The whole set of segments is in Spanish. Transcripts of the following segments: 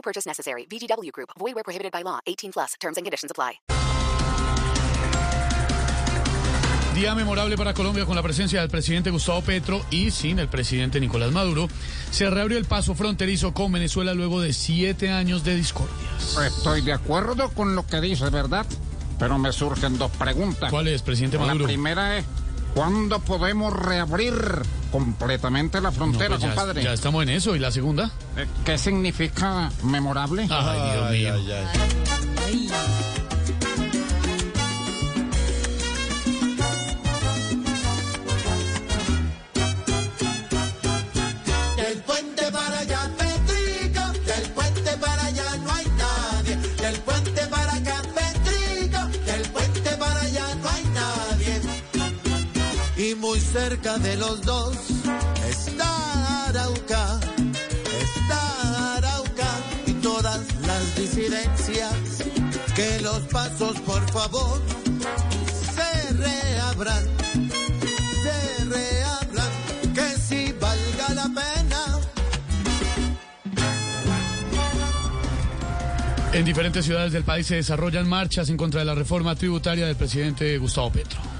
No purchase necessary. VGW Group. Void where prohibited by law. 18 plus. Terms and conditions apply. Día memorable para Colombia con la presencia del presidente Gustavo Petro y sin el presidente Nicolás Maduro. Se reabrió el paso fronterizo con Venezuela luego de siete años de discordias. Estoy de acuerdo con lo que dice, ¿verdad? Pero me surgen dos preguntas. ¿Cuál es, presidente La Maduro? primera es, ¿cuándo podemos reabrir completamente la No, frontera, pues ya, compadre? ya estamos en eso. ¿Y la segunda? Eh, ¿Qué significa memorable? Ay, Dios mío. Del Y muy cerca de los dos está Arauca, está Arauca y todas las disidencias. Que los pasos, por favor, se reabran se reabran, que si valga la pena. En diferentes ciudades del país se desarrollan marchas en contra de la reforma tributaria del presidente Gustavo Petro.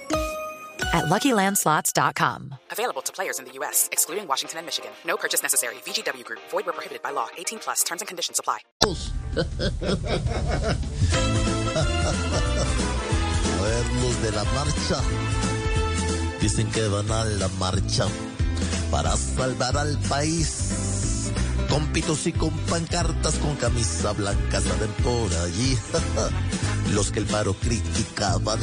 at luckylandslots.com. Available to players in the U.S., excluding Washington and Michigan. No purchase necessary. VGW Group. Void where prohibited by law. 18 plus. Terms and conditions apply. A ver, los de la marcha. Dicen que van a la marcha para salvar al país. Con pitos y con pancartas, con camisa blanca salen por allí. Los que el paro criticaban,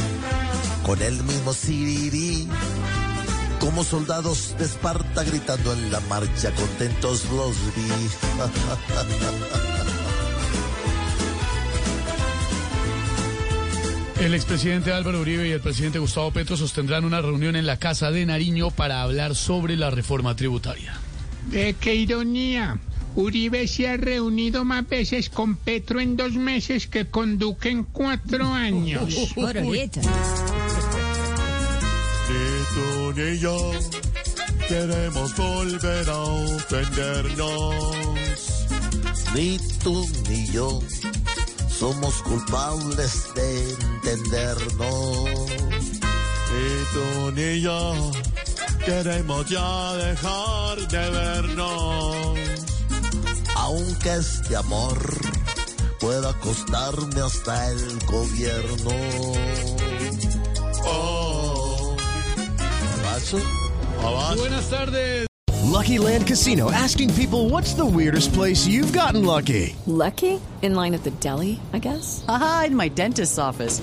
con el mismo sirirí. Como soldados de Esparta gritando en la marcha, contentos los vi. El expresidente Álvaro Uribe y el presidente Gustavo Petro sostendrán una reunión en la Casa de Nariño para hablar sobre la reforma tributaria. Eh, qué ironía. Uribe se ha reunido más veces con Petro en dos meses que con Duque en cuatro años. Ni tú ni yo queremos volver a ofendernos. Ni tú ni yo somos culpables de entendernos. Ni tú ni yo queremos ya dejar de vernos. Aunque este amor pueda costarme hasta el gobierno. Oh, ¿Acaso? abajo. Buenas tardes. Lucky Land Casino asking people what's the weirdest place you've gotten lucky? Lucky? In line at the deli, I guess? Aha, in my dentist's office.